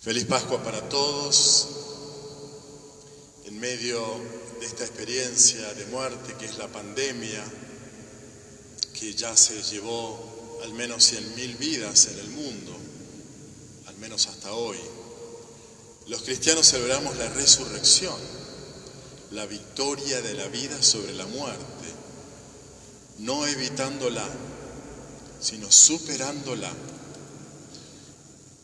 Feliz Pascua para todos. En medio de esta experiencia de muerte que es la pandemia, que ya se llevó al menos 100.000 vidas en el mundo, al menos hasta hoy, los cristianos celebramos la resurrección, la victoria de la vida sobre la muerte, no evitándola, sino superándola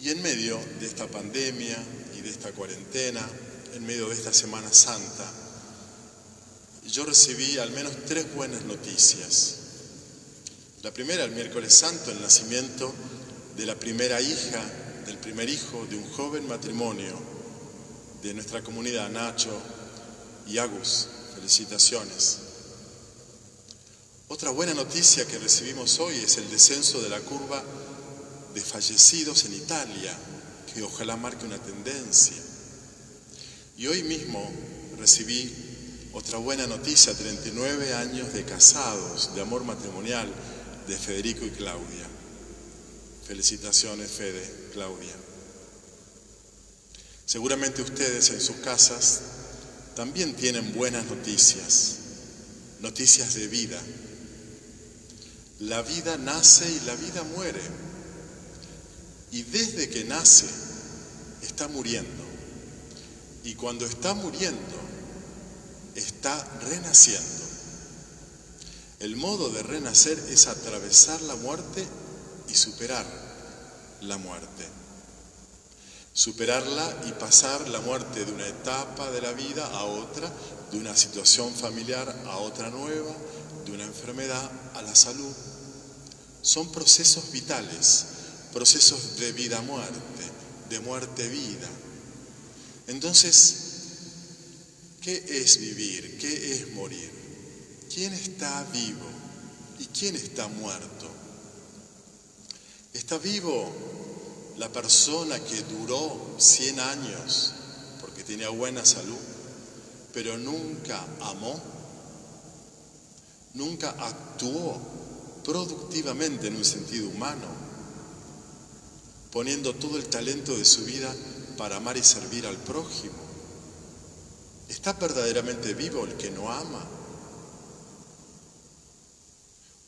y en medio de esta pandemia y de esta cuarentena, en medio de esta Semana Santa, yo recibí al menos tres buenas noticias. La primera, el miércoles santo, el nacimiento de la primera hija, del primer hijo de un joven matrimonio de nuestra comunidad, Nacho y Agus. Felicitaciones. Otra buena noticia que recibimos hoy es el descenso de la curva de fallecidos en Italia, que ojalá marque una tendencia. Y hoy mismo recibí otra buena noticia, 39 años de casados, de amor matrimonial, de Federico y Claudia. Felicitaciones, Fede, Claudia. Seguramente ustedes en sus casas también tienen buenas noticias, noticias de vida. La vida nace y la vida muere. Y desde que nace está muriendo. Y cuando está muriendo, está renaciendo. El modo de renacer es atravesar la muerte y superar la muerte. Superarla y pasar la muerte de una etapa de la vida a otra, de una situación familiar a otra nueva, de una enfermedad a la salud. Son procesos vitales procesos de vida-muerte, de muerte-vida. Entonces, ¿qué es vivir? ¿Qué es morir? ¿Quién está vivo y quién está muerto? ¿Está vivo la persona que duró 100 años porque tenía buena salud, pero nunca amó? ¿Nunca actuó productivamente en un sentido humano? Poniendo todo el talento de su vida para amar y servir al prójimo. ¿Está verdaderamente vivo el que no ama?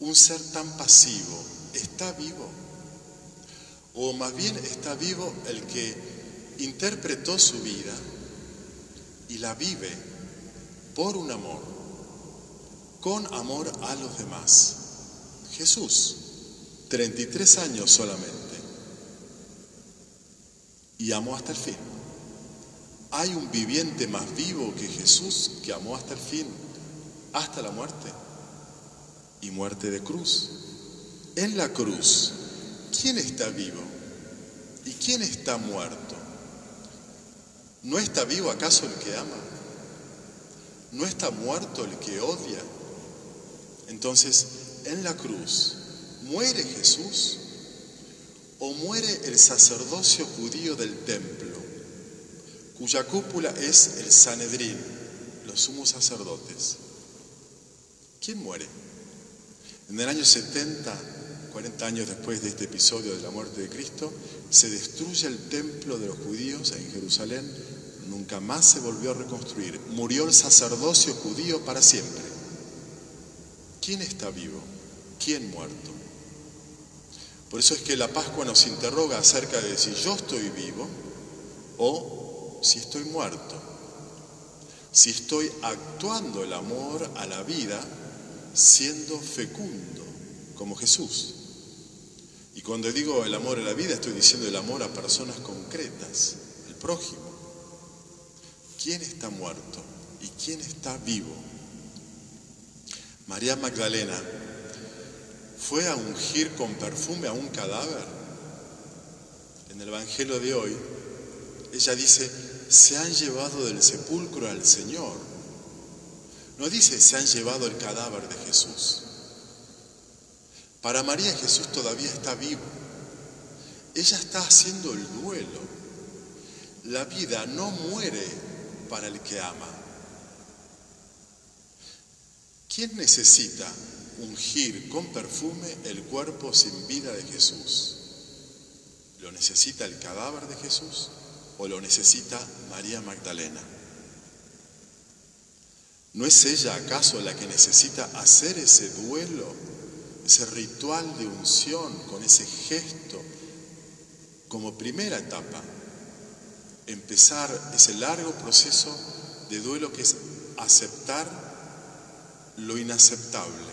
Un ser tan pasivo, ¿está vivo? O más bien está vivo el que interpretó su vida y la vive por un amor, con amor a los demás. Jesús, 33 años solamente y amó hasta el fin. ¿Hay un viviente más vivo que Jesús que amó hasta el fin, hasta la muerte? Y muerte de cruz. En la cruz, ¿quién está vivo? ¿Y quién está muerto? ¿No está vivo acaso el que ama? ¿No está muerto el que odia? Entonces, en la cruz, ¿muere Jesús? O muere el sacerdocio judío del templo, cuya cúpula es el Sanedrín, los sumos sacerdotes. ¿Quién muere? En el año 70, 40 años después de este episodio de la muerte de Cristo, se destruye el templo de los judíos en Jerusalén, nunca más se volvió a reconstruir. Murió el sacerdocio judío para siempre. ¿Quién está vivo? ¿Quién muerto? Por eso es que la Pascua nos interroga acerca de si yo estoy vivo o si estoy muerto. Si estoy actuando el amor a la vida siendo fecundo, como Jesús. Y cuando digo el amor a la vida, estoy diciendo el amor a personas concretas, el prójimo. ¿Quién está muerto y quién está vivo? María Magdalena fue a ungir con perfume a un cadáver. En el Evangelio de hoy, ella dice, se han llevado del sepulcro al Señor. No dice, se han llevado el cadáver de Jesús. Para María Jesús todavía está vivo. Ella está haciendo el duelo. La vida no muere para el que ama. ¿Quién necesita ungir con perfume el cuerpo sin vida de Jesús. ¿Lo necesita el cadáver de Jesús? o lo necesita María Magdalena? ¿No es ella acaso la que necesita hacer ese duelo, ese ritual de unción con ese gesto como primera etapa? Empezar ese largo proceso de duelo que es aceptar lo inaceptable,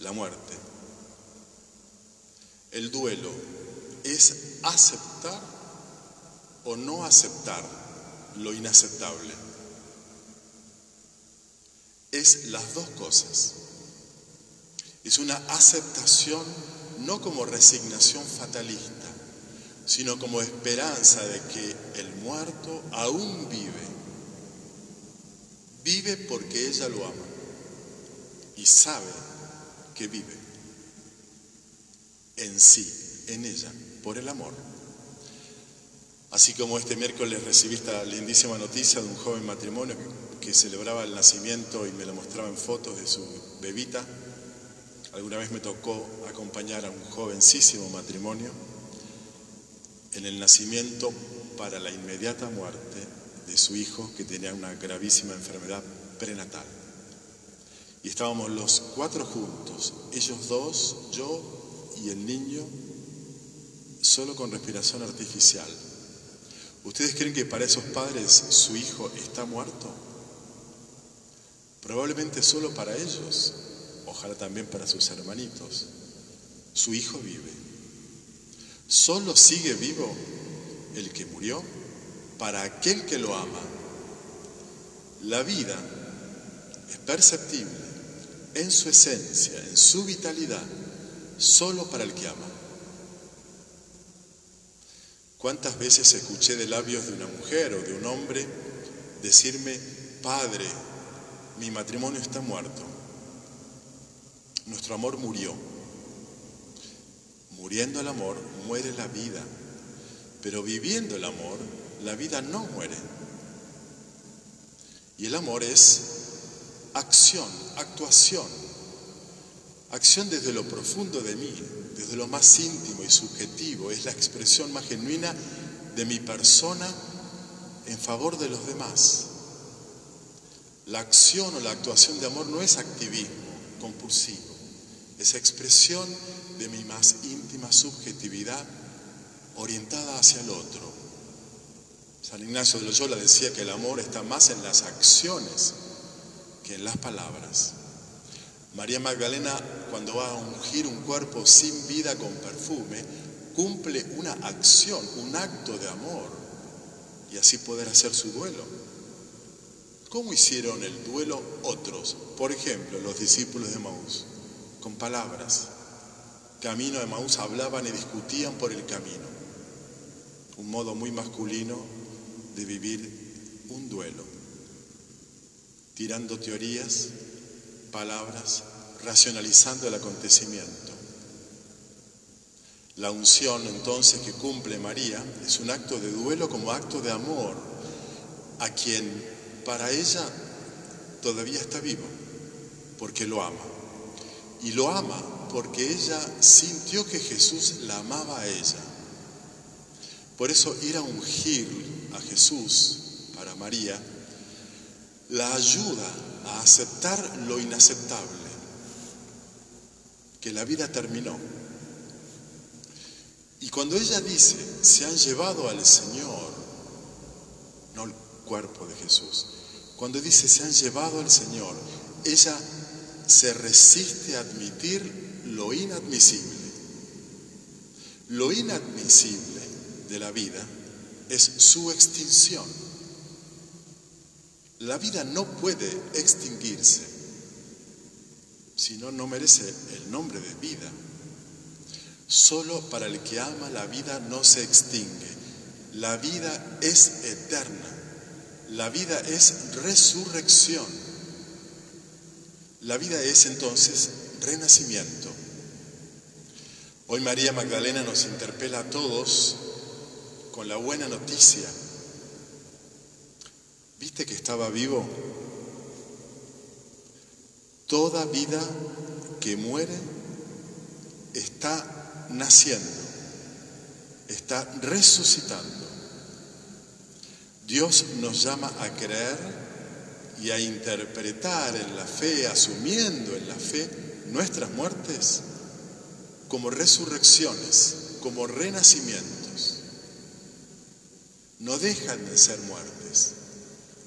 la muerte. El duelo es aceptar o no aceptar lo inaceptable. Es las dos cosas. Es una aceptación no como resignación fatalista, sino como esperanza de que el muerto aún vive. Vive porque ella lo ama y sabe que vive en sí, en ella, por el amor. Así como este miércoles recibí esta lindísima noticia de un joven matrimonio que celebraba el nacimiento y me lo mostraba en fotos de su bebita, alguna vez me tocó acompañar a un jovencísimo matrimonio en el nacimiento para la inmediata muerte de su hijo que tenía una gravísima enfermedad prenatal. Y estábamos los cuatro juntos, ellos dos, yo y el niño, solo con respiración artificial. ¿Ustedes creen que para esos padres su hijo está muerto? Probablemente solo para ellos, ojalá también para sus hermanitos. Su hijo vive. Solo sigue vivo el que murió para aquel que lo ama. La vida es perceptible en su esencia, en su vitalidad, solo para el que ama. ¿Cuántas veces escuché de labios de una mujer o de un hombre decirme, Padre, mi matrimonio está muerto, nuestro amor murió? Muriendo el amor, muere la vida, pero viviendo el amor, la vida no muere. Y el amor es acción, actuación, acción desde lo profundo de mí, desde lo más íntimo y subjetivo, es la expresión más genuina de mi persona en favor de los demás. La acción o la actuación de amor no es activismo compulsivo, es expresión de mi más íntima subjetividad orientada hacia el otro. San Ignacio de Loyola decía que el amor está más en las acciones que en las palabras. María Magdalena, cuando va a ungir un cuerpo sin vida con perfume, cumple una acción, un acto de amor, y así poder hacer su duelo. ¿Cómo hicieron el duelo otros? Por ejemplo, los discípulos de Maús, con palabras. Camino de Maús hablaban y discutían por el camino. Un modo muy masculino de vivir un duelo, tirando teorías palabras, racionalizando el acontecimiento. La unción entonces que cumple María es un acto de duelo como acto de amor a quien para ella todavía está vivo, porque lo ama. Y lo ama porque ella sintió que Jesús la amaba a ella. Por eso ir a ungir a Jesús para María la ayuda a aceptar lo inaceptable, que la vida terminó. Y cuando ella dice, se han llevado al Señor, no el cuerpo de Jesús, cuando dice, se han llevado al Señor, ella se resiste a admitir lo inadmisible. Lo inadmisible de la vida es su extinción. La vida no puede extinguirse, si no, no merece el nombre de vida. Solo para el que ama la vida no se extingue. La vida es eterna. La vida es resurrección. La vida es entonces renacimiento. Hoy María Magdalena nos interpela a todos con la buena noticia ¿Viste que estaba vivo? Toda vida que muere está naciendo, está resucitando. Dios nos llama a creer y a interpretar en la fe, asumiendo en la fe nuestras muertes como resurrecciones, como renacimientos. No dejan de ser muertes,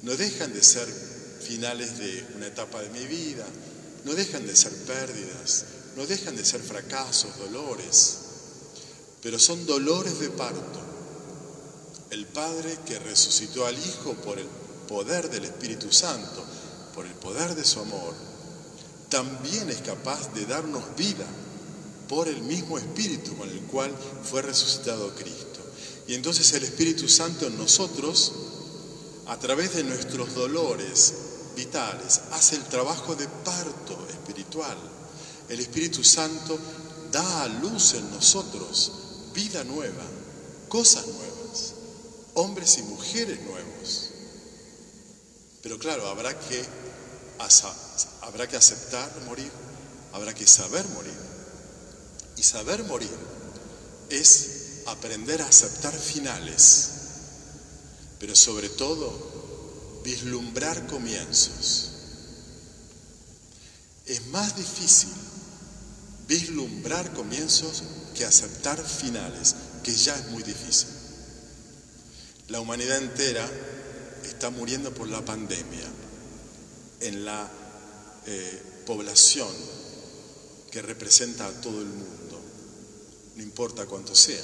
no dejan de ser finales de una etapa de mi vida, no dejan de ser pérdidas, no dejan de ser fracasos, dolores, pero son dolores de parto. El Padre que resucitó al Hijo por el poder del Espíritu Santo, por el poder de su amor, también es capaz de darnos vida por el mismo Espíritu con el cual fue resucitado Cristo. Y entonces el Espíritu Santo en nosotros, a través de nuestros dolores vitales, hace el trabajo de parto espiritual. El Espíritu Santo da a luz en nosotros vida nueva, cosas nuevas, hombres y mujeres nuevos. Pero claro, habrá que, habrá que aceptar morir, habrá que saber morir. Y saber morir es aprender a aceptar finales, pero sobre todo vislumbrar comienzos. Es más difícil vislumbrar comienzos que aceptar finales, que ya es muy difícil. La humanidad entera está muriendo por la pandemia en la eh, población que representa a todo el mundo, no importa cuánto sea.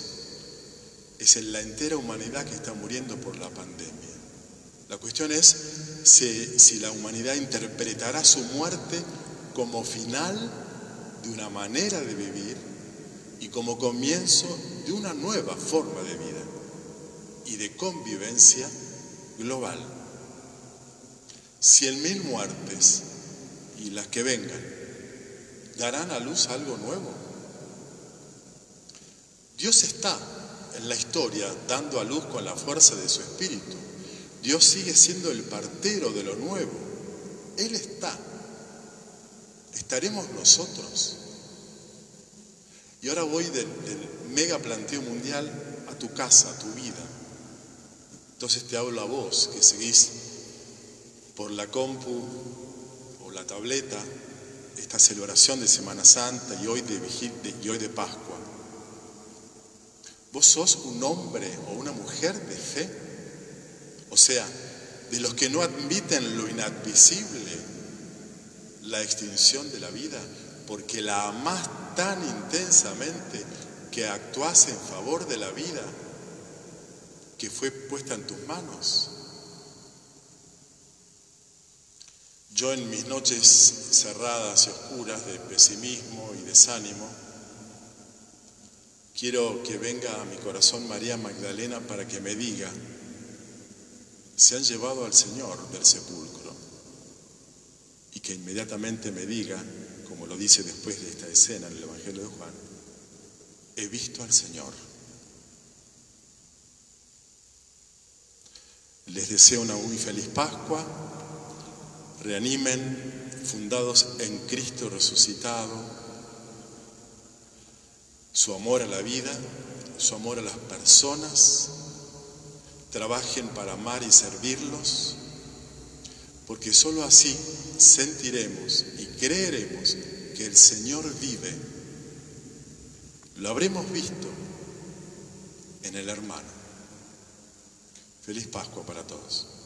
Es en la entera humanidad que está muriendo por la pandemia. La cuestión es si, si la humanidad interpretará su muerte como final de una manera de vivir y como comienzo de una nueva forma de vida y de convivencia global. Cien mil muertes y las que vengan darán a luz algo nuevo. Dios está en la historia dando a luz con la fuerza de su espíritu. Dios sigue siendo el partero de lo nuevo. Él está. Estaremos nosotros. Y ahora voy del, mega planteo mundial a tu casa, a tu vida. Entonces te hablo a vos que seguís por la compu o la tableta esta celebración de Semana Santa y hoy de, y hoy de Pascua. ¿Vos sos un hombre o una mujer de fe? O sea, de los que no admiten lo inadmisible, la extinción de la vida, porque la amás tan intensamente que actuás en favor de la vida que fue puesta en tus manos. Yo en mis noches cerradas y oscuras de pesimismo y desánimo, quiero que venga a mi corazón María Magdalena para que me diga, se han llevado al Señor del sepulcro y que inmediatamente me diga, como lo dice después de esta escena en el Evangelio de Juan, he visto al Señor. Les deseo una muy feliz Pascua, reanimen fundados en Cristo resucitado, su amor a la vida, su amor a las personas, trabajen para amar y servirlos, porque sólo así sentiremos y creeremos que el Señor vive. Lo habremos visto en el hermano. Feliz Pascua para todos.